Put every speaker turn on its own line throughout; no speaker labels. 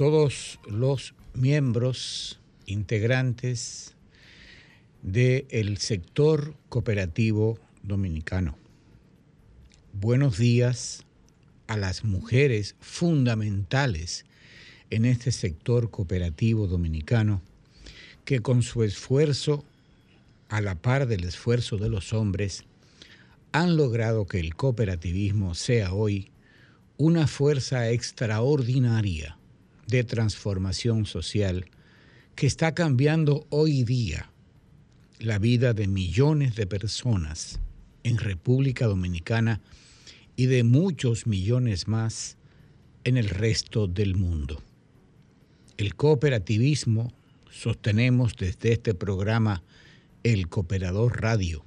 Todos los miembros, integrantes del sector cooperativo dominicano. Buenos días a las mujeres fundamentales en este sector cooperativo dominicano que con su esfuerzo, a la par del esfuerzo de los hombres, han logrado que el cooperativismo sea hoy una fuerza extraordinaria de transformación social que está cambiando hoy día la vida de millones de personas en República Dominicana y de muchos millones más en el resto del mundo. El cooperativismo sostenemos desde este programa El Cooperador Radio,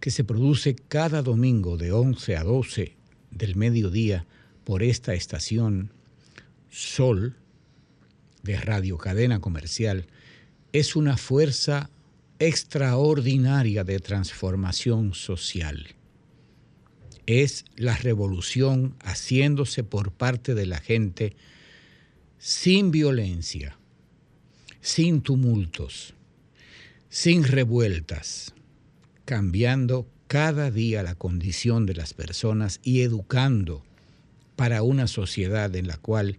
que se produce cada domingo de 11 a 12 del mediodía por esta estación Sol de Radio Cadena Comercial es una fuerza extraordinaria de transformación social. Es la revolución haciéndose por parte de la gente sin violencia, sin tumultos, sin revueltas, cambiando cada día la condición de las personas y educando para una sociedad en la cual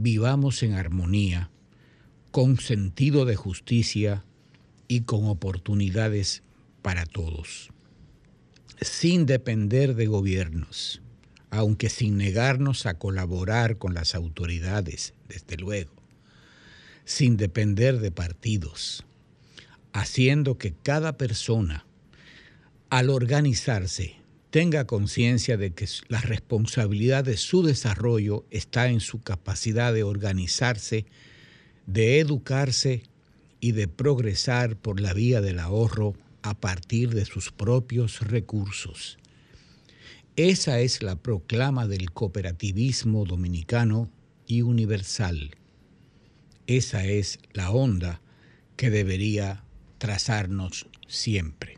vivamos en armonía, con sentido de justicia y con oportunidades para todos, sin depender de gobiernos, aunque sin negarnos a colaborar con las autoridades, desde luego, sin depender de partidos, haciendo que cada persona al organizarse, tenga conciencia de que la responsabilidad de su desarrollo está en su capacidad de organizarse, de educarse y de progresar por la vía del ahorro a partir de sus propios recursos. Esa es la proclama del cooperativismo dominicano y universal. Esa es la onda que debería trazarnos siempre.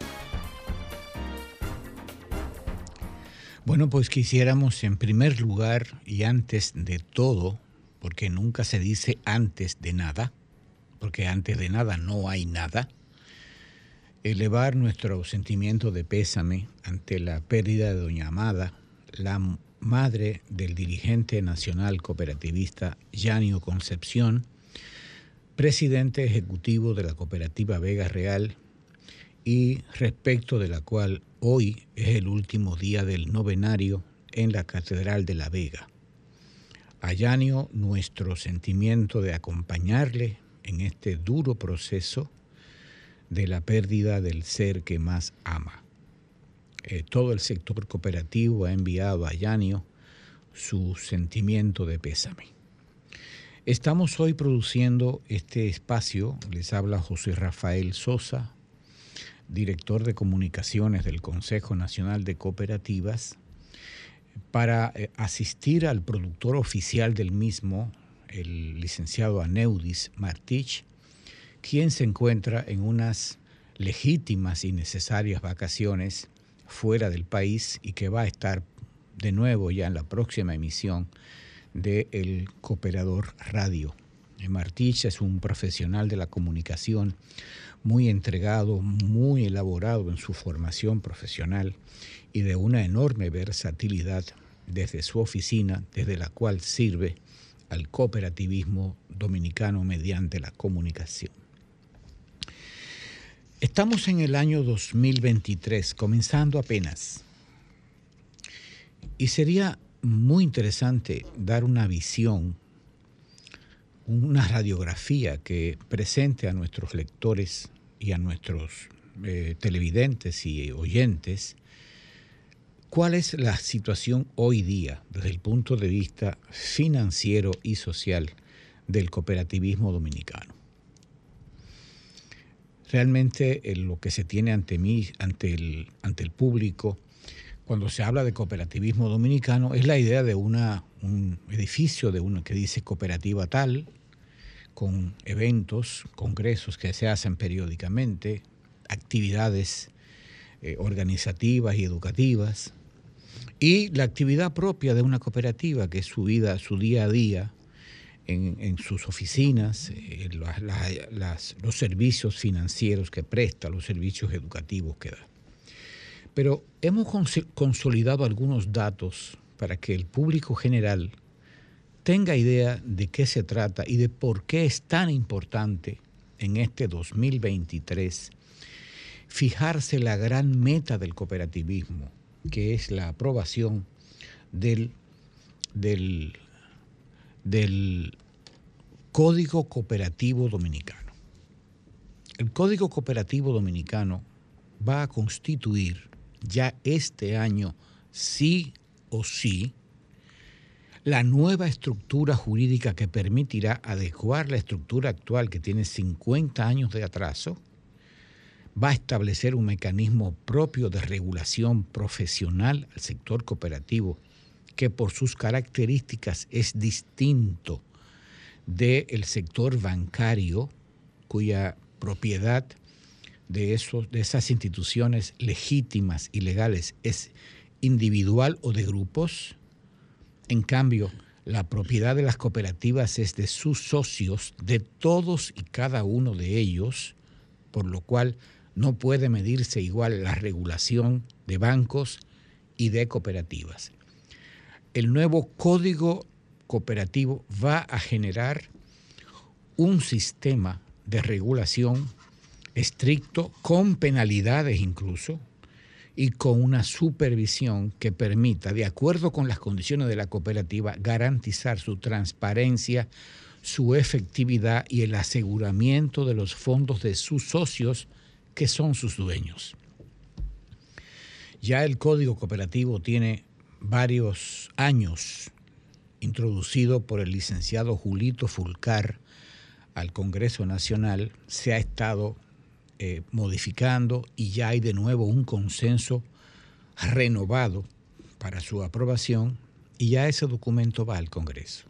Bueno, pues quisiéramos en primer lugar y antes de todo, porque nunca se dice antes de nada, porque antes de nada no hay nada, elevar nuestro sentimiento de pésame ante la pérdida de Doña Amada, la madre del dirigente nacional cooperativista Yanio Concepción, presidente ejecutivo de la cooperativa Vega Real y respecto de la cual hoy es el último día del novenario en la Catedral de la Vega. A nuestro sentimiento de acompañarle en este duro proceso de la pérdida del ser que más ama. Eh, todo el sector cooperativo ha enviado a Yanio su sentimiento de pésame. Estamos hoy produciendo este espacio, les habla José Rafael Sosa, director de comunicaciones del Consejo Nacional de Cooperativas, para eh, asistir al productor oficial del mismo, el licenciado Aneudis Martich, quien se encuentra en unas legítimas y necesarias vacaciones fuera del país y que va a estar de nuevo ya en la próxima emisión de El Cooperador Radio. Martich es un profesional de la comunicación muy entregado, muy elaborado en su formación profesional y de una enorme versatilidad desde su oficina, desde la cual sirve al cooperativismo dominicano mediante la comunicación. Estamos en el año 2023, comenzando apenas, y sería muy interesante dar una visión una radiografía que presente a nuestros lectores y a nuestros eh, televidentes y oyentes cuál es la situación hoy día desde el punto de vista financiero y social del cooperativismo dominicano. Realmente eh, lo que se tiene ante mí, ante el, ante el público, cuando se habla de cooperativismo dominicano, es la idea de una, un edificio de uno que dice cooperativa tal, con eventos, congresos que se hacen periódicamente, actividades eh, organizativas y educativas, y la actividad propia de una cooperativa, que es su vida, su día a día, en, sus oficinas, eh, los servicios financieros que presta, los servicios educativos que da. Pero hemos consolidado algunos datos para que el público general tenga idea de qué se trata y de por qué es tan importante en este 2023 fijarse la gran meta del cooperativismo, que es la aprobación del, del, del Código Cooperativo Dominicano. El Código Cooperativo Dominicano va a constituir ya este año, sí o sí, la nueva estructura jurídica que permitirá adecuar la estructura actual que tiene 50 años de atraso, va a establecer un mecanismo propio de regulación profesional al sector cooperativo que por sus características es distinto del sector bancario, cuya propiedad de, esos, de esas instituciones legítimas y legales es individual o de grupos. En cambio, la propiedad de las cooperativas es de sus socios, de todos y cada uno de ellos, por lo cual no puede medirse igual la regulación de bancos y de cooperativas. El nuevo código cooperativo va a generar un sistema de regulación estricto, con penalidades incluso, y con una supervisión que permita, de acuerdo con las condiciones de la cooperativa, garantizar su transparencia, su efectividad y el aseguramiento de los fondos de sus socios, que son sus dueños. Ya el Código Cooperativo tiene varios años introducido por el licenciado Julito Fulcar al Congreso Nacional, se ha estado eh, modificando y ya hay de nuevo un consenso renovado para su aprobación y ya ese documento va al Congreso.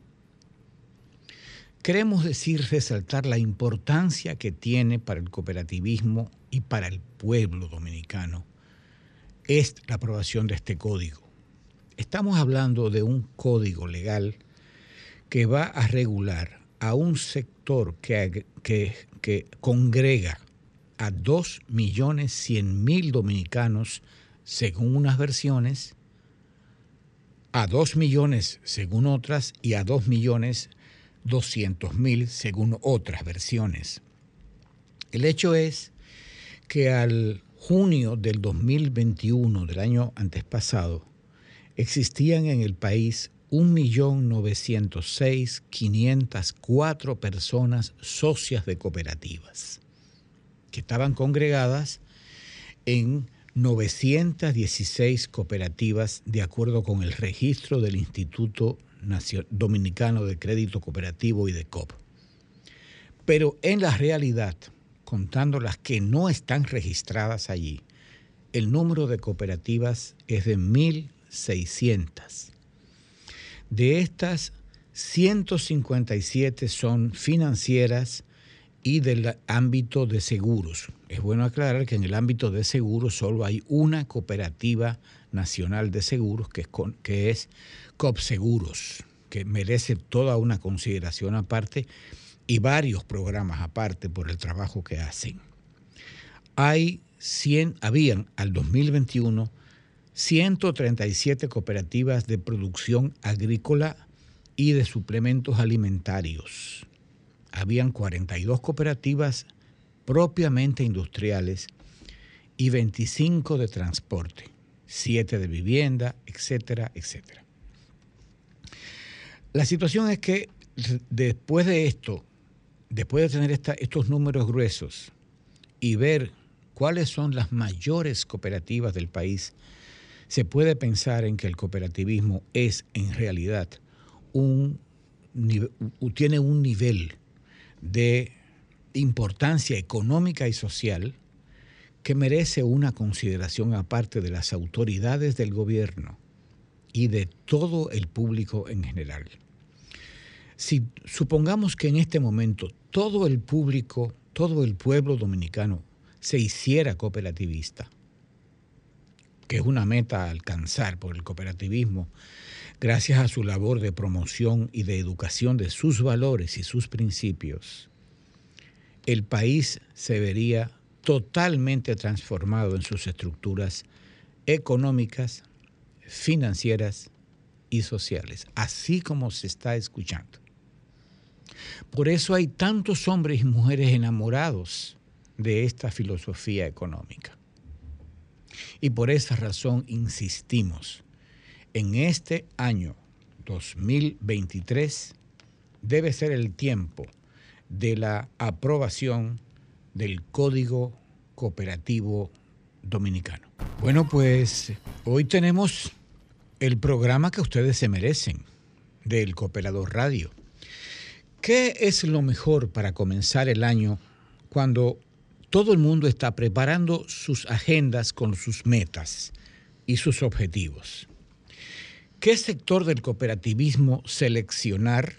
Queremos decir, resaltar la importancia que tiene para el cooperativismo y para el pueblo dominicano es la aprobación de este código. Estamos hablando de un código legal que va a regular a un sector que, que, congrega a 2.100.000 dominicanos según unas versiones, a 2 millones según otras y a 2.200.000 según otras versiones. El hecho es que al junio del 2021, del año antes pasado, existían en el país 1.906.504 personas socias de cooperativas, que estaban congregadas en 916 cooperativas de acuerdo con el registro del Instituto Dominicano de Crédito Cooperativo y de COP. Pero en la realidad, contando las que no están registradas allí, el número de cooperativas es de 1.600 de estas, 157 son financieras y del ámbito de seguros. Es bueno aclarar que en el ámbito de seguros solo hay una cooperativa nacional de seguros que es, que es COPSeguros, que merece toda una consideración aparte y varios programas aparte por el trabajo que hacen. Hay 100, habían al 2021 137 cooperativas de producción agrícola y de suplementos alimentarios. Habían 42 cooperativas propiamente industriales y 25 de transporte, 7 de vivienda, etcétera, etcétera. La situación es que después de esto, después de tener estos números gruesos y ver cuáles son las mayores cooperativas del país, se puede pensar en que el cooperativismo es en realidad un tiene un nivel de importancia económica y social que merece una consideración aparte de las autoridades del gobierno y de todo el público en general. Si supongamos que en este momento todo el público, todo el pueblo dominicano se hiciera cooperativista, que es una meta a alcanzar por el cooperativismo, gracias a su labor de promoción y de educación de sus valores y sus principios, el país se vería totalmente transformado en sus estructuras económicas, financieras y sociales, así como se está escuchando. Por eso hay tantos hombres y mujeres enamorados de esta filosofía económica. Y por esa razón insistimos, en este año 2023 debe ser el tiempo de la aprobación del Código Cooperativo Dominicano. Bueno, pues hoy tenemos el programa que ustedes se merecen del Cooperador Radio. ¿Qué es lo mejor para comenzar el año cuando todo el mundo está preparando sus agendas con sus metas y sus objetivos? ¿Qué sector del cooperativismo seleccionar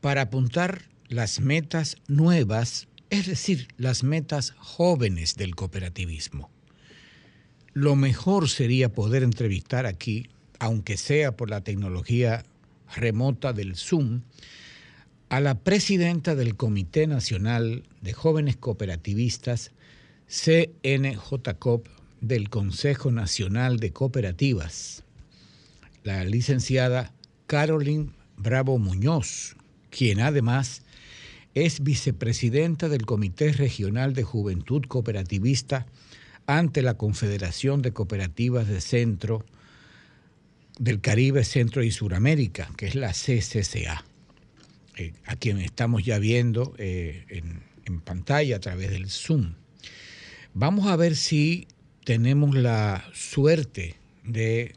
para apuntar las metas nuevas, es decir, las metas jóvenes del cooperativismo. Lo mejor sería poder entrevistar aquí, aunque sea por la tecnología remota del Zoom, a la presidenta del Comité Nacional de Jóvenes Cooperativistas, CNJCOP, del Consejo Nacional de Cooperativas, la licenciada Carolyn Bravo Muñoz, quien además es vicepresidenta del Comité Regional de Juventud Cooperativista ante la Confederación de Cooperativas Centro del Caribe, Centro y Suramérica, que es la CCCA, eh, a quien estamos ya viendo eh, en, pantalla a través del Zoom. Vamos a ver si tenemos la suerte de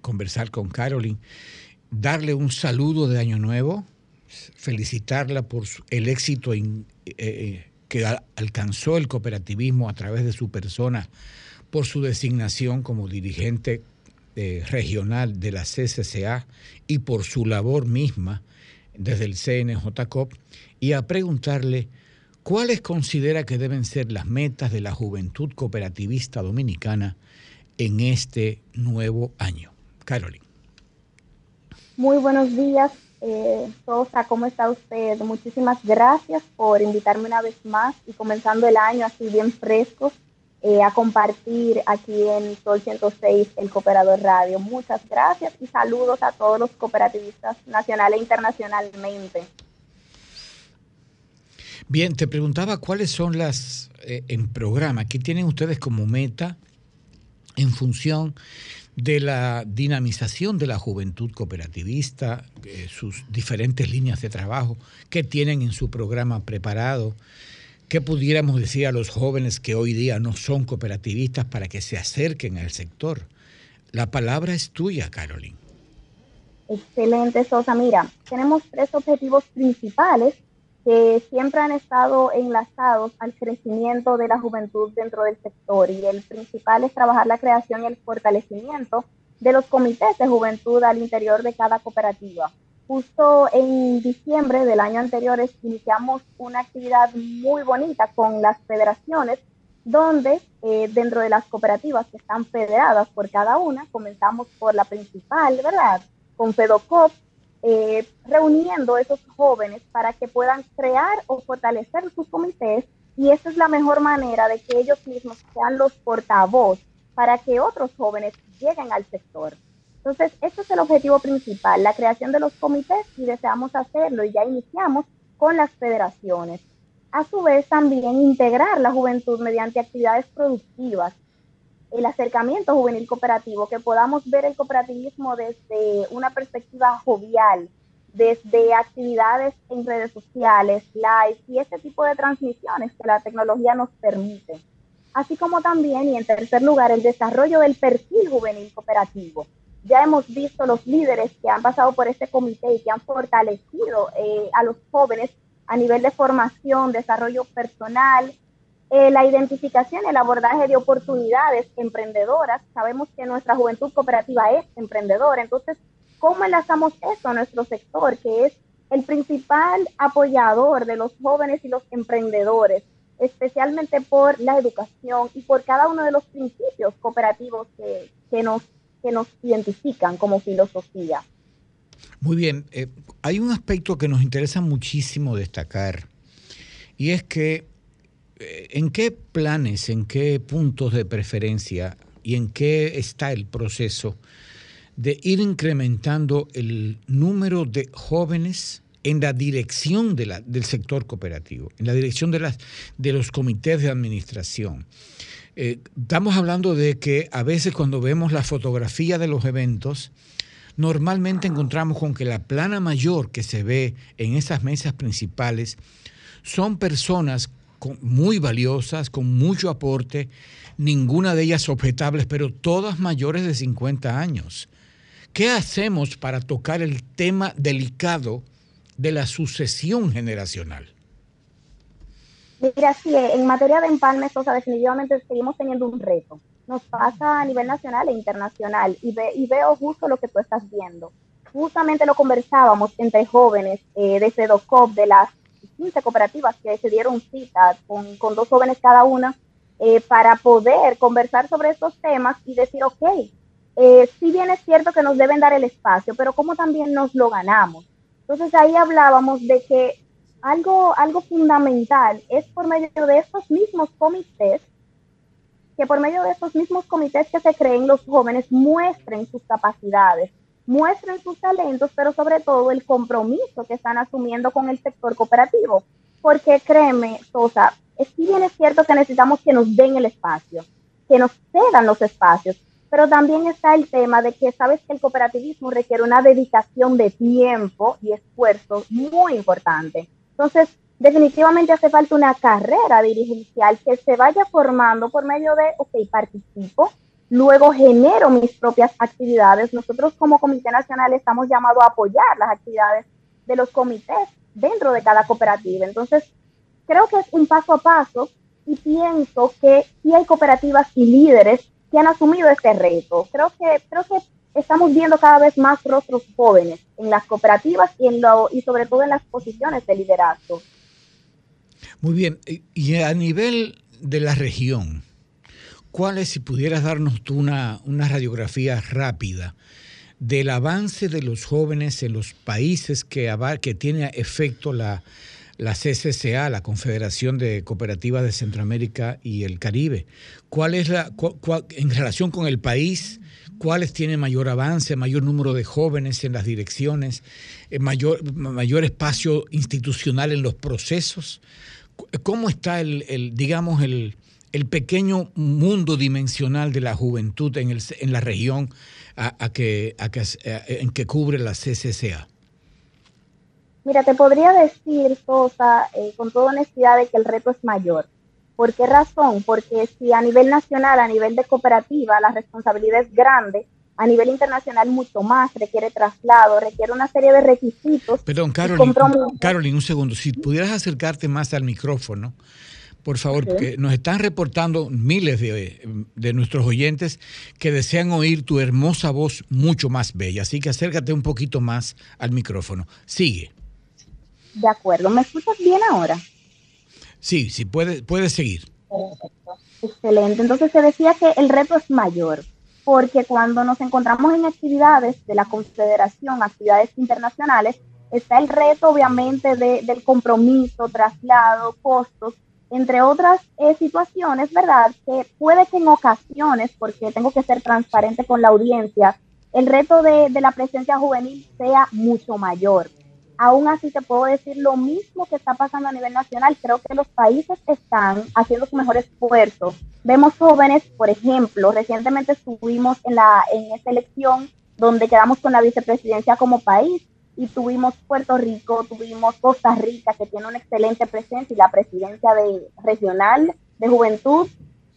conversar con Carolyn, darle un saludo de Año Nuevo felicitarla por el éxito eh, eh, que alcanzó el cooperativismo a través de su persona, por su designación como dirigente eh, regional de la CCCA y por su labor misma desde el CNJCOP, y a preguntarle cuáles considera que deben ser las metas de la juventud cooperativista dominicana en este nuevo año. Carolyn.
Muy buenos días eh, Sosa, ¿cómo está usted? Muchísimas gracias por invitarme una vez más y comenzando el año así bien fresco eh, a compartir aquí en Sol 106 el Cooperador Radio. Muchas gracias y saludos a todos los cooperativistas nacionales e internacionalmente.
Bien, te preguntaba cuáles son las eh, en programa, ¿qué tienen ustedes como meta en función de la dinamización de la juventud cooperativista, eh, sus diferentes líneas de trabajo que tienen en su programa preparado. ¿Qué pudiéramos decir a los jóvenes que hoy día no son cooperativistas para que se acerquen al sector? La palabra es tuya, Carolyn.
Excelente, Sosa. Mira, tenemos tres objetivos principales que siempre han estado enlazados al crecimiento de la juventud dentro del sector y el principal es trabajar la creación y el fortalecimiento de los comités de juventud al interior de cada cooperativa. Justo en diciembre del año anterior iniciamos una actividad muy bonita con las federaciones donde eh, dentro de las cooperativas que están federadas por cada una, comenzamos por la principal, ¿verdad? Con FEDOCOP, eh, reuniendo esos jóvenes para que puedan crear o fortalecer sus comités y esa es la mejor manera de que ellos mismos sean los portavoz para que otros jóvenes lleguen al sector. Entonces, este es el objetivo principal, la creación de los comités y deseamos hacerlo y ya iniciamos con las federaciones. A su vez, también integrar la juventud mediante actividades productivas el acercamiento juvenil cooperativo, que podamos ver el cooperativismo desde una perspectiva jovial, desde actividades en redes sociales, live y este tipo de transmisiones que la tecnología nos permite. Así como también, y en tercer lugar, el desarrollo del perfil juvenil cooperativo, ya hemos visto los líderes que han pasado por este comité y que han fortalecido eh, a los jóvenes a nivel de formación, desarrollo personal, eh, la identificación, el abordaje de oportunidades emprendedoras. Sabemos que nuestra juventud cooperativa es emprendedora, entonces, ¿cómo enlazamos eso a nuestro sector, que es el principal apoyador de los jóvenes y los emprendedores, especialmente por la educación y por cada uno de los principios cooperativos que, que nos, que nos identifican como filosofía?
Muy bien, eh, hay un aspecto que nos interesa muchísimo destacar y es que ¿En qué planes, en qué puntos de preferencia y en qué está el proceso de ir incrementando el número de jóvenes en la dirección del sector cooperativo, en la dirección de, las, de los comités de administración? Eh, estamos hablando de que a veces cuando vemos la fotografía de los eventos, normalmente encontramos con que la plana mayor que se ve en esas mesas principales son personas muy valiosas, con mucho aporte, ninguna de ellas objetables, pero todas mayores de 50 años. ¿Qué hacemos para tocar el tema delicado de la sucesión generacional?
Mira, sí, en materia de empalmes, o sea, definitivamente seguimos teniendo un reto. Nos pasa a nivel nacional e internacional y, y veo justo lo que tú estás viendo. Justamente lo conversábamos entre jóvenes eh, de CEDOCOP, de las 15 cooperativas que se dieron cita con, dos jóvenes cada una eh, para poder conversar sobre estos temas y decir, ok, eh, si bien es cierto que nos deben dar el espacio, pero ¿cómo también nos lo ganamos? Entonces ahí hablábamos de que algo, algo fundamental es por medio de estos mismos comités, que por medio de estos mismos comités que se creen los jóvenes muestren sus capacidades, muestren sus talentos, pero sobre todo el compromiso que están asumiendo con el sector cooperativo. Porque créeme, Sosa, si bien es cierto que necesitamos que nos den el espacio, que nos cedan los espacios, pero también está el tema de que sabes que el cooperativismo requiere una dedicación de tiempo y esfuerzo muy importante. Entonces, definitivamente hace falta una carrera dirigencial que se vaya formando por medio de, ok, participo, luego genero mis propias actividades. Nosotros como Comité Nacional estamos llamados a apoyar las actividades de los comités dentro de cada cooperativa. Entonces, creo que es un paso a paso y pienso que sí hay cooperativas y líderes que han asumido este reto. Creo que, creo que estamos viendo cada vez más rostros jóvenes en las cooperativas y, en lo, y sobre todo en las posiciones de liderazgo.
Muy bien, y a nivel de la región, ¿Cuáles, si pudieras darnos tú una, radiografía rápida del avance de los jóvenes en los países que, que tiene efecto la, la la Confederación de Cooperativas de Centroamérica y el Caribe. ¿Cuál es la, en relación con el país, cuáles tienen mayor avance, mayor número de jóvenes en las direcciones, eh, mayor, mayor espacio institucional en los procesos? ¿Cómo está el, el digamos, el, el pequeño mundo dimensional de la juventud en, el, en la región a, que, a que, en que cubre la CCCA?
Mira, te podría decir, Sosa, eh, con toda honestidad, de que el reto es mayor. ¿Por qué razón? Porque si a nivel nacional, a nivel de cooperativa, la responsabilidad es grande, a nivel internacional mucho más, requiere traslado, requiere una serie de requisitos.
Perdón, Carolyn, un segundo, si pudieras acercarte más al micrófono por favor, porque nos están reportando miles de, nuestros oyentes que desean oír tu hermosa voz mucho más bella. Así que acércate un poquito más al micrófono. Sigue.
De acuerdo. ¿Me escuchas bien ahora?
Sí, sí, puedes puede seguir.
Excelente. Entonces se decía que el reto es mayor, porque cuando nos encontramos en actividades de la Confederación, actividades internacionales, está el reto obviamente del compromiso, traslado, costos, entre otras eh, situaciones, ¿verdad? Que puede que en ocasiones, porque tengo que ser transparente con la audiencia, el reto de, la presencia juvenil sea mucho mayor. Aún así te puedo decir lo mismo que está pasando a nivel nacional. Creo que los países están haciendo su mejor esfuerzo. Vemos jóvenes, por ejemplo, recientemente estuvimos en, la, en esta elección donde quedamos con la vicepresidencia como país y tuvimos Puerto Rico, tuvimos Costa Rica, que tiene una excelente presencia, y la presidencia de, regional de juventud.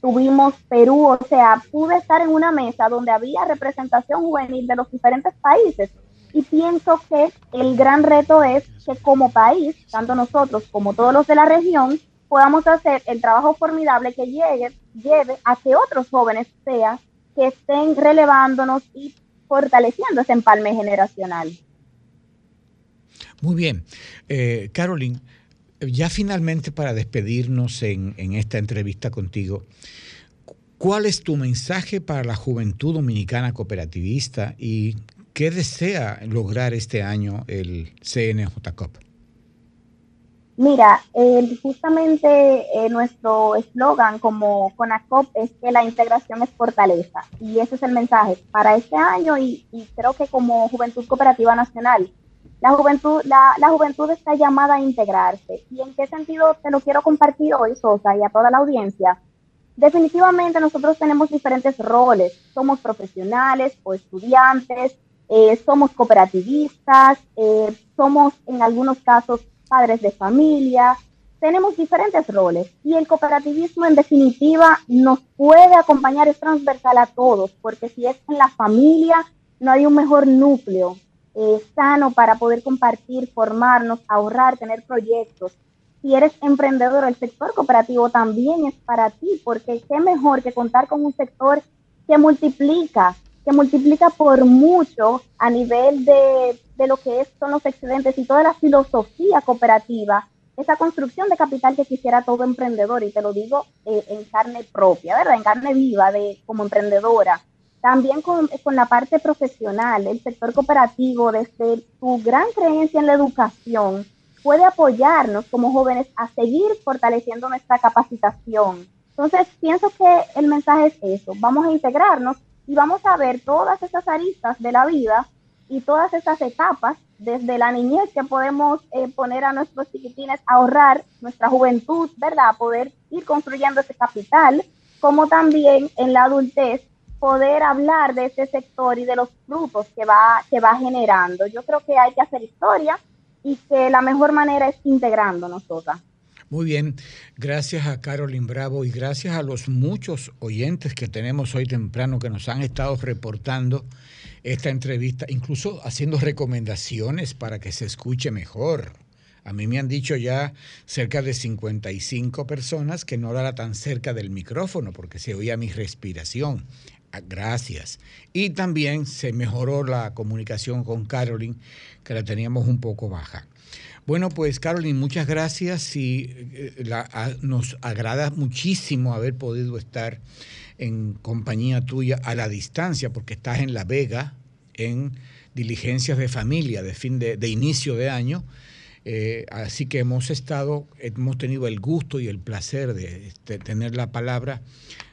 tuvimos Perú, o sea, pude estar en una mesa donde había representación juvenil de los diferentes países y pienso que el gran reto es que como país, tanto nosotros como todos los de la región, podamos hacer el trabajo formidable que llegue, lleve a que otros jóvenes sean que estén relevándonos y fortaleciendo ese empalme generacional.
Muy bien. Eh, Caroline, ya finalmente para despedirnos en, en esta entrevista contigo, ¿cuál es tu mensaje para la juventud dominicana cooperativista y qué desea lograr este año el CNJCOP?
Mira, justamente eh, nuestro eslogan como CONACOP es que la integración es fortaleza y ese es el mensaje para este año y, creo que como Juventud Cooperativa Nacional, la juventud, la, la, juventud está llamada a integrarse. ¿Y en qué sentido te lo quiero compartir hoy, Sosa, y a toda la audiencia? Definitivamente nosotros tenemos diferentes roles. Somos profesionales o estudiantes, eh, somos cooperativistas, eh, somos en algunos casos padres de familia, tenemos diferentes roles y el cooperativismo en definitiva nos puede acompañar, es transversal a todos, porque si es en la familia, no hay un mejor núcleo sano para poder compartir, formarnos, ahorrar, tener proyectos. Si eres emprendedor, el sector cooperativo también es para ti, porque qué mejor que contar con un sector que multiplica, que multiplica por mucho a nivel de, de lo que son los excedentes y toda la filosofía cooperativa, esa construcción de capital que quisiera todo emprendedor, y te lo digo eh, en carne propia, ¿verdad? En carne viva de, como emprendedora. También con, con la parte profesional, el sector cooperativo, desde su gran creencia en la educación, puede apoyarnos como jóvenes a seguir fortaleciendo nuestra capacitación. Entonces, pienso que el mensaje es eso, vamos a integrarnos y vamos a ver todas esas aristas de la vida y todas esas etapas desde la niñez que podemos eh, poner a nuestros chiquitines a ahorrar nuestra juventud, ¿verdad? Poder ir construyendo ese capital, como también en la adultez poder hablar de ese sector y de los frutos que va, que va generando. Yo creo que hay que hacer historia y que la mejor manera es integrándonos todas.
Muy bien, gracias a Carolyn Bravo y gracias a los muchos oyentes que tenemos hoy temprano que nos han estado reportando esta entrevista, incluso haciendo recomendaciones para que se escuche mejor. A mí me han dicho ya cerca de 55 personas que no era tan cerca del micrófono porque se oía mi respiración. Ah, gracias. Y también se mejoró la comunicación con Carolyn, que la teníamos un poco baja. Bueno, pues Carolyn, muchas gracias y eh, nos agrada muchísimo haber podido estar en compañía tuya a la distancia, porque estás en La Vega, en diligencias de familia de fin de, inicio de año. Eh, así que hemos estado, hemos tenido el gusto y el placer de tener la palabra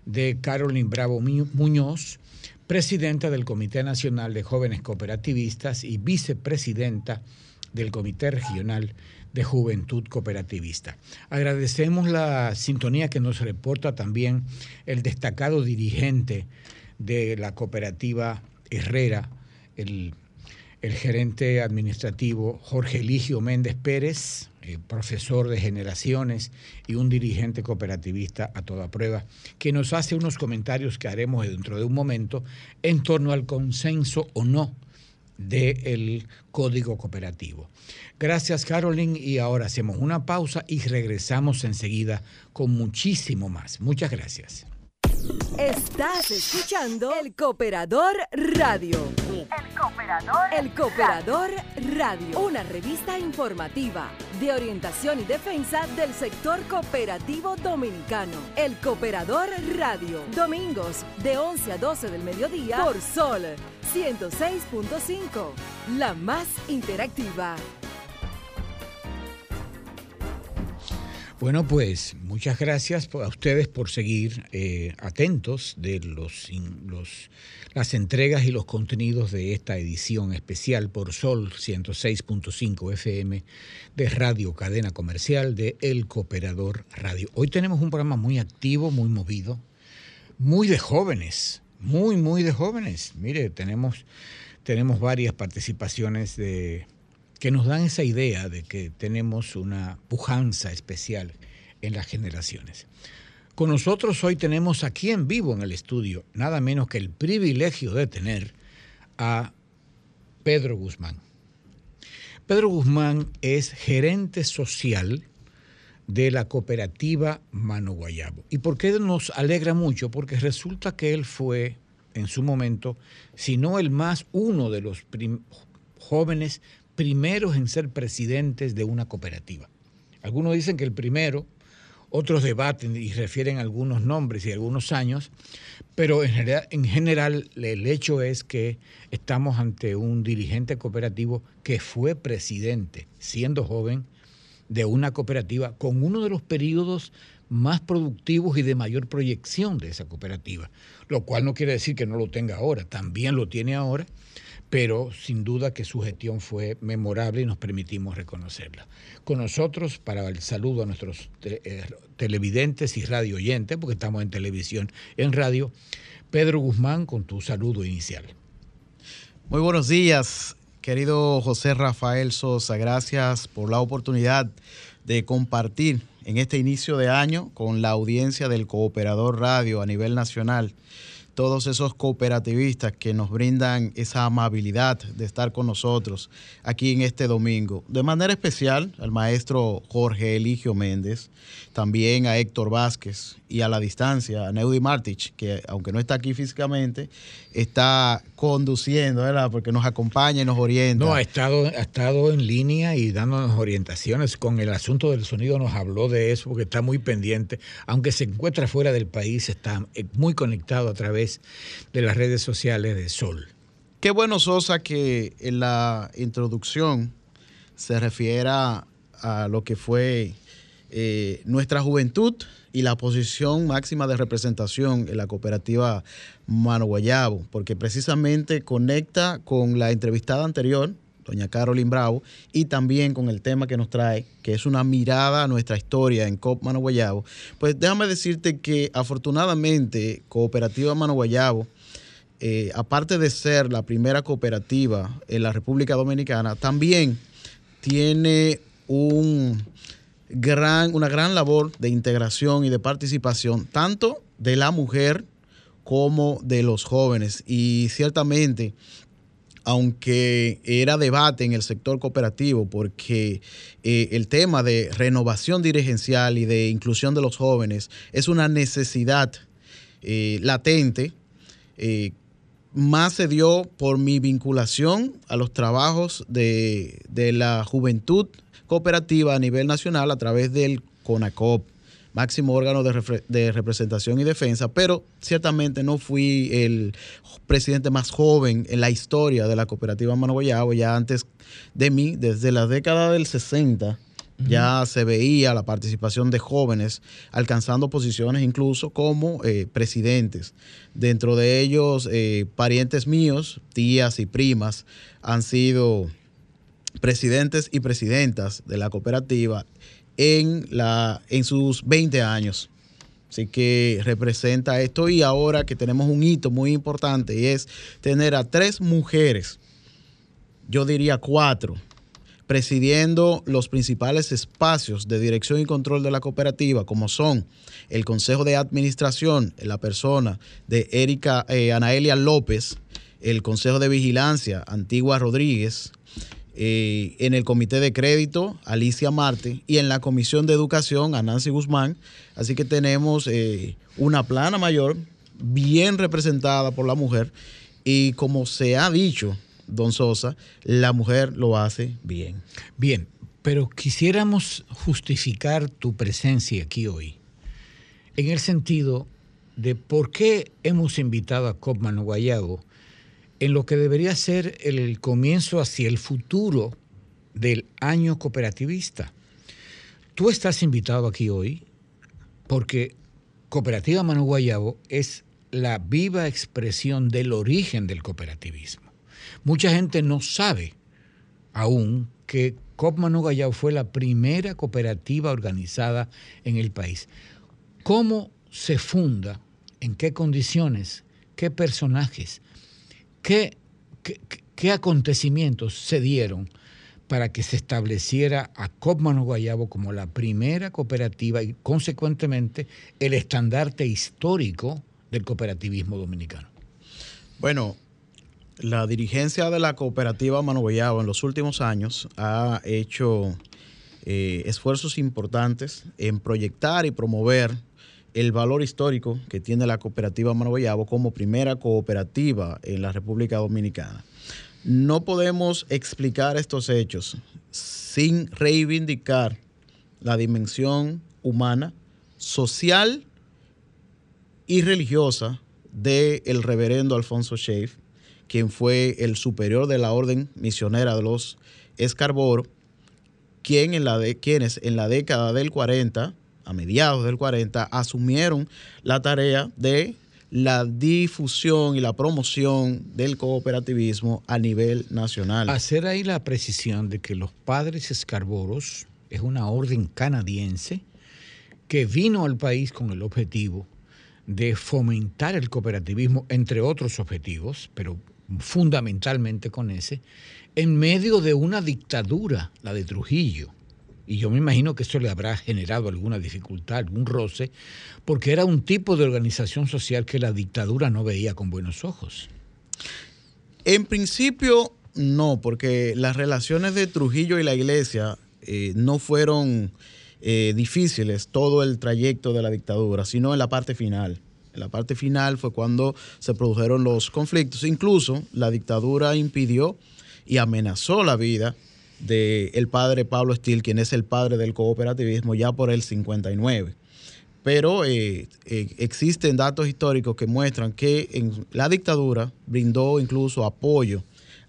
de Carolyn Bravo Muñoz, presidenta del Comité Nacional de Jóvenes Cooperativistas y vicepresidenta del Comité Regional de Juventud Cooperativista. Agradecemos la sintonía que nos reporta también el destacado dirigente de la cooperativa Herrera, el, gerente administrativo Jorge Eligio Méndez Pérez, eh, profesor de generaciones y un dirigente cooperativista a toda prueba, que nos hace unos comentarios que haremos dentro de un momento en torno al consenso o no del código cooperativo. Gracias Carolyn y ahora hacemos una pausa y regresamos enseguida con muchísimo más. Muchas gracias.
Estás escuchando El Cooperador Radio. El Cooperador. El Cooperador Radio. Una revista informativa de orientación y defensa del sector cooperativo dominicano. El Cooperador Radio. Domingos de 11 a 12 del mediodía por Sol 106.5. La más interactiva.
Bueno, pues muchas gracias a ustedes por seguir eh, atentos de los, las entregas y los contenidos de esta edición especial por Sol 106.5 FM de Radio Cadena Comercial de El Cooperador Radio. Hoy tenemos un programa muy activo, muy movido, muy de jóvenes, muy, muy de jóvenes. Mire, tenemos, tenemos varias participaciones de que nos dan esa idea de que tenemos una pujanza especial en las generaciones. Con nosotros hoy tenemos aquí en vivo en el estudio nada menos que el privilegio de tener a Pedro Guzmán. Pedro Guzmán es gerente social de la cooperativa Mano Guayabo. ¿Y por qué nos alegra mucho? Porque resulta que él fue en su momento, si no el más, uno de los jóvenes primeros en ser presidentes de una cooperativa. Algunos dicen que el primero, otros debaten y refieren algunos nombres y algunos años, pero en general, en general, el hecho es que estamos ante un dirigente cooperativo que fue presidente, siendo joven, de una cooperativa con uno de los periodos más productivos y de mayor proyección de esa cooperativa, lo cual no quiere decir que no lo tenga ahora, también lo tiene ahora, pero sin duda que su gestión fue memorable y nos permitimos reconocerla. Con nosotros, para el saludo a nuestros eh, televidentes y radio oyentes, porque estamos en televisión, en radio, Pedro Guzmán, con tu saludo inicial.
Muy buenos días, querido José Rafael Sosa. Gracias por la oportunidad de compartir en este inicio de año con la audiencia del Cooperador Radio a nivel nacional todos esos cooperativistas que nos brindan esa amabilidad de estar con nosotros aquí en este domingo. De manera especial al maestro Jorge Eligio Méndez, también a Héctor Vázquez y a la distancia a Neudi Martich, que aunque no está aquí físicamente, está conduciendo, ¿verdad? Porque nos acompaña y nos orienta.
No, ha estado, ha estado en línea y dándonos orientaciones. Con el asunto del sonido nos habló de eso porque está muy pendiente. Aunque se encuentra fuera del país, está eh, muy conectado a través de las redes sociales de Sol.
Qué bueno, Sosa, que en la introducción se refiera a lo que fue eh, nuestra juventud y la posición máxima de representación en la cooperativa Mano Guayabo, porque precisamente conecta con la entrevistada anterior, doña Carolyn Bravo, y también con el tema que nos trae, que es una mirada a nuestra historia en COP Mano Guayabo. Pues déjame decirte que afortunadamente Cooperativa Mano Guayabo, eh, aparte de ser la primera cooperativa en la República Dominicana, también tiene un gran, una gran labor de integración y de participación, tanto de la mujer como de los jóvenes. Y ciertamente, aunque era debate en el sector cooperativo, porque eh, el tema de renovación dirigencial y de inclusión de los jóvenes es una necesidad eh, latente, eh, más se dio por mi vinculación a los trabajos de, de la juventud cooperativa a nivel nacional a través del CONACOP, máximo órgano de, representación y defensa, pero ciertamente no fui el presidente más joven en la historia de la cooperativa Mano ya antes de mí, desde la década del 60. Ya se veía la participación de jóvenes alcanzando posiciones incluso como eh, presidentes. Dentro de ellos, eh, parientes míos, tías y primas, han sido presidentes y presidentas de la cooperativa en, la, en sus 20 años. Así que representa esto y ahora que tenemos un hito muy importante y es tener a tres mujeres, yo diría cuatro, presidiendo los principales espacios de dirección y control de la cooperativa, como son el Consejo de Administración, la persona de Erika eh, Anaelia López, el Consejo de Vigilancia, Antigua Rodríguez, eh, en el comité de crédito, Alicia Marte, y en la comisión de educación, a Nancy Guzmán. Así que tenemos eh, una plana mayor bien representada por la mujer y como se ha dicho, don Sosa, la mujer lo hace bien.
Bien, pero quisiéramos justificar tu presencia aquí hoy en el sentido de por qué hemos invitado a Copman Guayago en lo que debería ser el comienzo hacia el futuro del año cooperativista. Tú estás invitado aquí hoy porque Cooperativa Manu Guayabo es la viva expresión del origen del cooperativismo. Mucha gente no sabe aún que COP Manu Guayabo fue la primera cooperativa organizada en el país. ¿Cómo se funda? ¿En qué condiciones? ¿Qué personajes? ¿Qué, qué, acontecimientos se dieron para que se estableciera a Copmano Guayabo como la primera cooperativa y consecuentemente el estandarte histórico del cooperativismo dominicano?
Bueno, la dirigencia de la cooperativa Mano Guayabo en los últimos años ha hecho eh, esfuerzos importantes en proyectar y promover el valor histórico que tiene la cooperativa Mano Guayabo como primera cooperativa en la República Dominicana. No podemos explicar estos hechos sin reivindicar la dimensión humana, social y religiosa del reverendo Alfonso Schaef, quien fue el superior de la orden misionera de los Escarboro, quien en la de, quienes en la década del 40, a mediados del 40, asumieron la tarea de la difusión y la promoción del cooperativismo a nivel nacional.
Hacer ahí la precisión de que los padres Escarboros es una orden canadiense que vino al país con el objetivo de fomentar el cooperativismo, entre otros objetivos, pero fundamentalmente con ese, en medio de una dictadura, la de Trujillo. Y yo me imagino que eso le habrá generado alguna dificultad, algún roce, porque era un tipo de organización social que la dictadura no veía con buenos ojos.
En principio, no, porque las relaciones de Trujillo y la iglesia eh, no fueron eh, difíciles todo el trayecto de la dictadura, sino en la parte final. En la parte final fue cuando se produjeron los conflictos. Incluso la dictadura impidió y amenazó la vida del padre Pablo Estil, quien es el padre del cooperativismo ya por el 59. Pero eh, eh, existen datos históricos que muestran que en la dictadura brindó incluso apoyo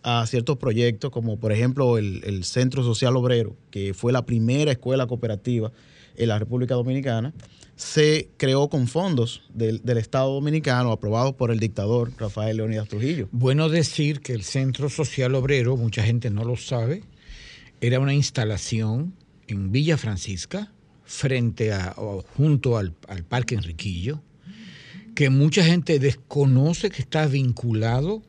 a ciertos proyectos, como por ejemplo el, el Centro Social Obrero, que fue la primera escuela cooperativa en la República Dominicana se creó con fondos del, Estado Dominicano aprobados por el dictador Rafael Leónidas Trujillo.
Bueno decir que el Centro Social Obrero, mucha gente no lo sabe, era una instalación en Villa Francisca, frente a, junto al, al Parque Enriquillo, que mucha gente desconoce que está vinculado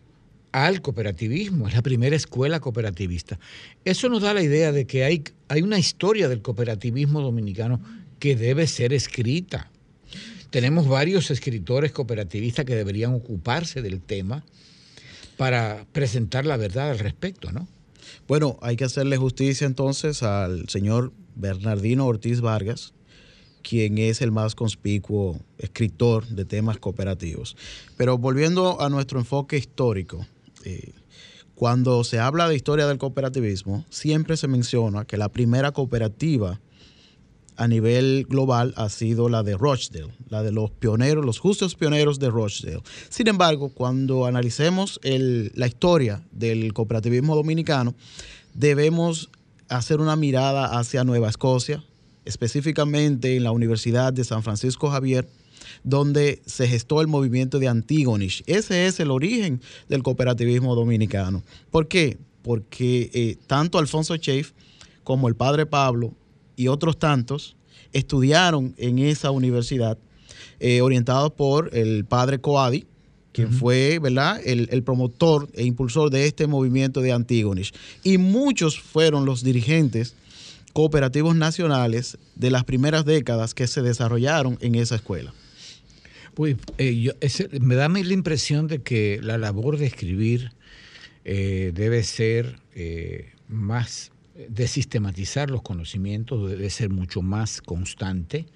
al cooperativismo, es la primera escuela cooperativista. Eso nos da la idea de que hay, hay una historia del cooperativismo dominicano que debe ser escrita. Tenemos varios escritores cooperativistas que deberían ocuparse del tema para presentar la verdad al respecto, ¿no?
Bueno, hay que hacerle justicia entonces al señor Bernardino Ortiz Vargas, quien es el más conspicuo escritor de temas cooperativos. Pero volviendo a nuestro enfoque histórico, eh, cuando se habla de historia del cooperativismo, siempre se menciona que la primera cooperativa a nivel global ha sido la de Rochdale, la de los pioneros, los justos pioneros de Rochdale. Sin embargo, cuando analicemos la historia del cooperativismo dominicano, debemos hacer una mirada hacia Nueva Escocia, específicamente en la Universidad de San Francisco Javier, donde se gestó el movimiento de Antigonish. Ese es el origen del cooperativismo dominicano. ¿Por qué? Porque eh, tanto Alfonso Chafe como el padre Pablo y otros tantos estudiaron en esa universidad, eh, orientados por el padre Coadi, quien fue ¿verdad? El, promotor e impulsor de este movimiento de Antigonish. Y muchos fueron los dirigentes cooperativos nacionales de las primeras décadas que se desarrollaron en esa escuela.
Pues eh, me da la impresión de que la labor de escribir eh, debe ser más de sistematizar los conocimientos debe ser mucho más constante,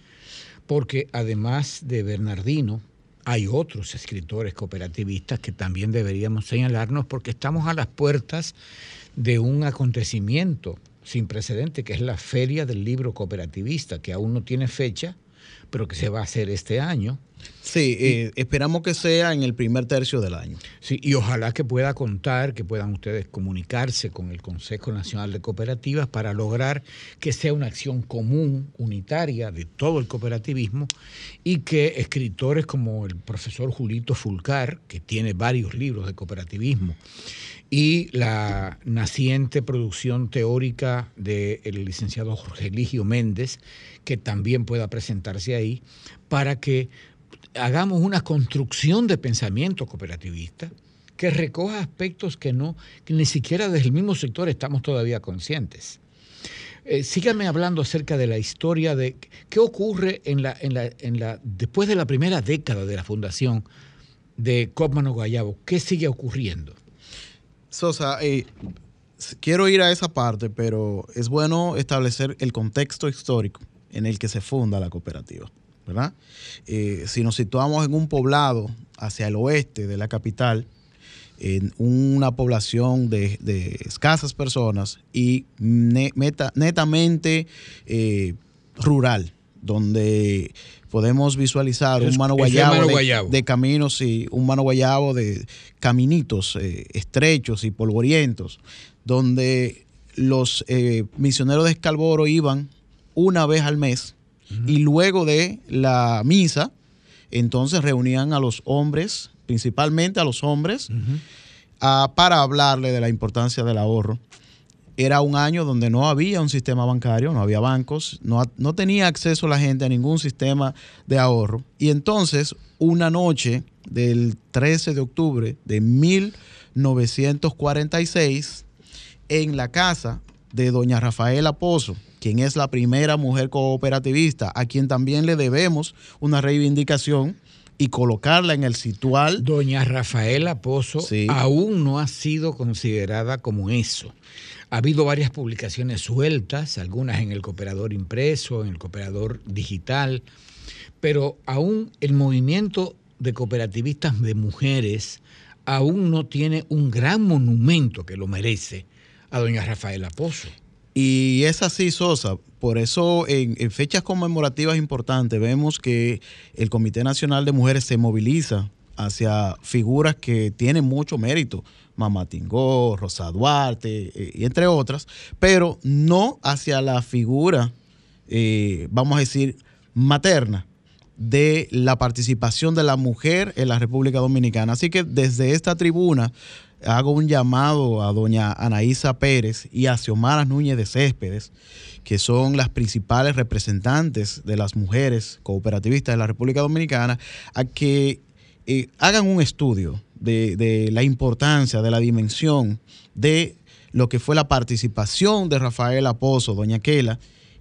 porque además de Bernardino, hay otros escritores cooperativistas que también deberíamos señalarnos porque estamos a las puertas de un acontecimiento sin precedente, que es la Feria del Libro Cooperativista, que aún no tiene fecha, pero que se va a hacer este año.
Sí, eh, esperamos que sea en el primer tercio del año.
Sí, y ojalá que pueda contar, que puedan ustedes comunicarse con el Consejo Nacional de Cooperativas para lograr que sea una acción común, unitaria de todo el cooperativismo y que escritores como el profesor Julito Fulcar, que tiene varios libros de cooperativismo, y la naciente producción teórica del licenciado Jorge Eligio Méndez, que también pueda presentarse ahí, para que hagamos una construcción de pensamiento cooperativista que recoja aspectos que no, que ni siquiera desde el mismo sector estamos todavía conscientes. Eh, síganme hablando acerca de la historia de qué ocurre después de la primera década de la fundación de Copman Guayabo. ¿Qué sigue ocurriendo?
Sosa, eh, quiero ir a esa parte, pero es bueno establecer el contexto histórico en el que se funda la cooperativa. ¿Verdad? Eh, si nos situamos en un poblado hacia el oeste de la capital, en una población de, escasas personas y netamente eh, rural, donde podemos visualizar un mano guayabo, de, caminos y un mano guayabo de caminitos eh, estrechos y polvorientos, donde los misioneros de Escalboro iban una vez al mes y luego de la misa, entonces reunían a los hombres principalmente a los hombres, para hablarle de la importancia del ahorro. Era un año donde no había un sistema bancario, no había bancos, no, no tenía acceso la gente a ningún sistema de ahorro. Y entonces, una noche del 13 de octubre de 1946, en la casa de doña Rafaela Pozo, quien es la primera mujer cooperativista, a quien también le debemos una reivindicación y colocarla en el situal.
Doña Rafaela Pozo aún no ha sido considerada como eso. Ha habido varias publicaciones sueltas, algunas en el cooperador impreso, en el cooperador digital, pero aún el movimiento de cooperativistas de mujeres aún no tiene un gran monumento que lo merece a doña Rafaela Pozo.
Y es así, Sosa. Por eso en, fechas conmemorativas importantes vemos que el Comité Nacional de Mujeres se moviliza hacia figuras que tienen mucho mérito, Mamá Tingó, Rosa Duarte, eh, y entre otras, pero no hacia la figura, eh, vamos a decir, materna de la participación de la mujer en la República Dominicana. Así que desde esta tribuna hago un llamado a doña Anaísa Pérez y a Xiomara Núñez de Céspedes, que son las principales representantes de las mujeres cooperativistas de la República Dominicana, a que eh, hagan un estudio de, la importancia, de la dimensión de lo que fue la participación de Rafael Apozo, doña Quela,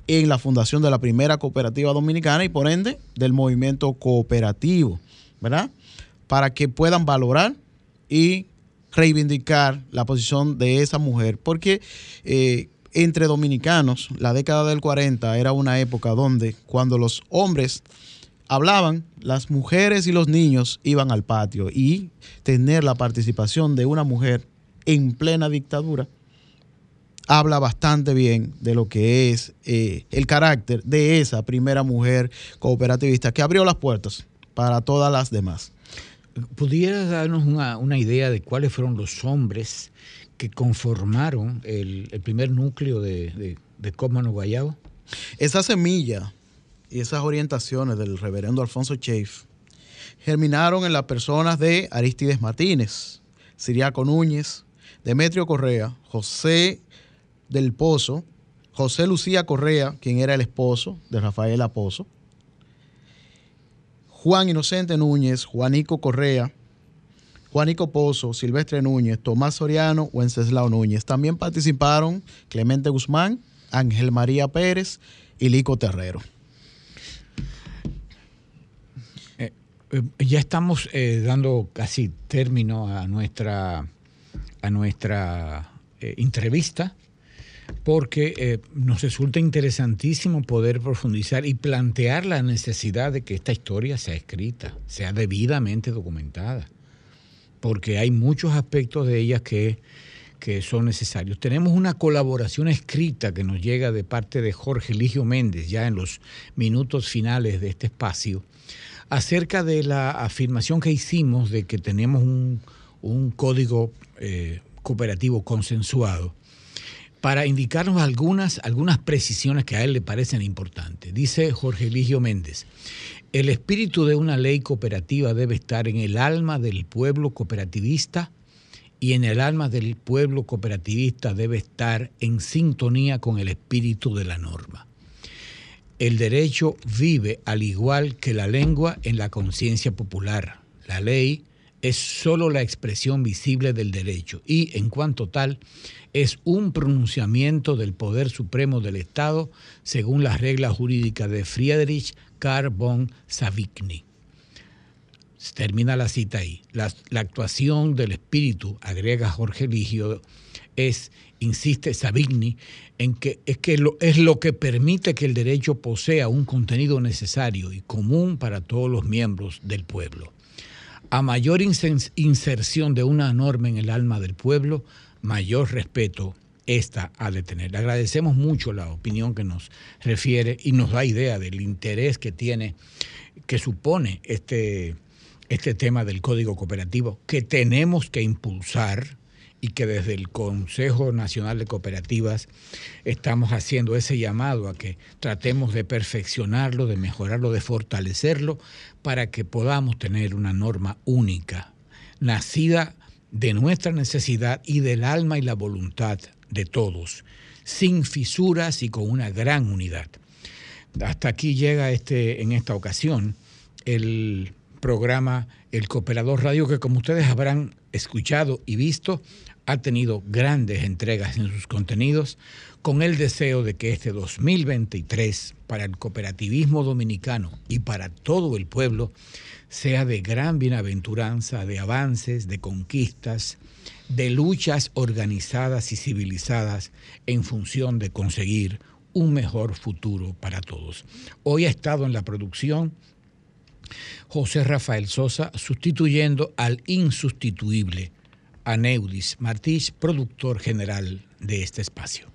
en la fundación de la primera cooperativa dominicana y por ende del movimiento cooperativo, ¿verdad? Para que puedan valorar y reivindicar la posición de esa mujer, porque eh, entre dominicanos, la década del 40 era una época donde cuando los hombres hablaban, las mujeres y los niños iban al patio y tener la participación de una mujer en plena dictadura habla bastante bien de lo que es eh, el carácter de esa primera mujer cooperativista que abrió las puertas para todas las demás.
¿Pudieras darnos una, idea de cuáles fueron los hombres que conformaron el, primer núcleo de, de, de Guayabo?
Esa semilla y esas orientaciones del reverendo Alfonso Chafe germinaron en las personas de Aristides Martínez, Siriaco Núñez, Demetrio Correa, José del Pozo, José Lucía Correa, quien era el esposo de Rafael Pozo, Juan Inocente Núñez, Juanico Correa, Juanico Pozo, Silvestre Núñez, Tomás Soriano, Wenceslao Núñez. También participaron Clemente Guzmán, Ángel María Pérez y Lico Terrero.
Eh, eh, ya estamos eh, dando casi término a nuestra, a nuestra entrevista porque eh, nos resulta interesantísimo poder profundizar y plantear la necesidad de que esta historia sea escrita, sea debidamente documentada, porque hay muchos aspectos de ella que, que son necesarios. Tenemos una colaboración escrita que nos llega de parte de Jorge Ligio Méndez, ya en los minutos finales de este espacio, acerca de la afirmación que hicimos de que tenemos un, código eh, cooperativo consensuado para indicarnos algunas, algunas precisiones que a él le parecen importantes. Dice Jorge Eligio Méndez, el espíritu de una ley cooperativa debe estar en el alma del pueblo cooperativista y en el alma del pueblo cooperativista debe estar en sintonía con el espíritu de la norma. El derecho vive al igual que la lengua en la conciencia popular. La ley es sólo la expresión visible del derecho y, en cuanto tal, es un pronunciamiento del poder supremo del Estado según las reglas jurídicas de Friedrich Karl von Savigny. Termina la cita ahí. La, actuación del espíritu, agrega Jorge Ligio, es, insiste Savigny, en que es, que es lo que permite que el derecho posea un contenido necesario y común para todos los miembros del pueblo. A mayor inserción de una norma en el alma del pueblo, mayor respeto esta ha de tener. Le agradecemos mucho la opinión que nos refiere y nos da idea del interés que tiene, que supone este, este tema del Código Cooperativo, que tenemos que impulsar y que desde el Consejo Nacional de Cooperativas estamos haciendo ese llamado a que tratemos de perfeccionarlo, de mejorarlo, de fortalecerlo, para que podamos tener una norma única, nacida de nuestra necesidad y del alma y la voluntad de todos, sin fisuras y con una gran unidad. Hasta aquí llega este, en esta ocasión el programa El Cooperador Radio, que como ustedes habrán escuchado y visto, ha tenido grandes entregas en sus contenidos, con el deseo de que este 2023 para el cooperativismo dominicano y para todo el pueblo sea de gran bienaventuranza, de avances, de conquistas, de luchas organizadas y civilizadas en función de conseguir un mejor futuro para todos. Hoy ha estado en la producción José Rafael Sosa sustituyendo al insustituible Aneudis Martís, productor general de este espacio.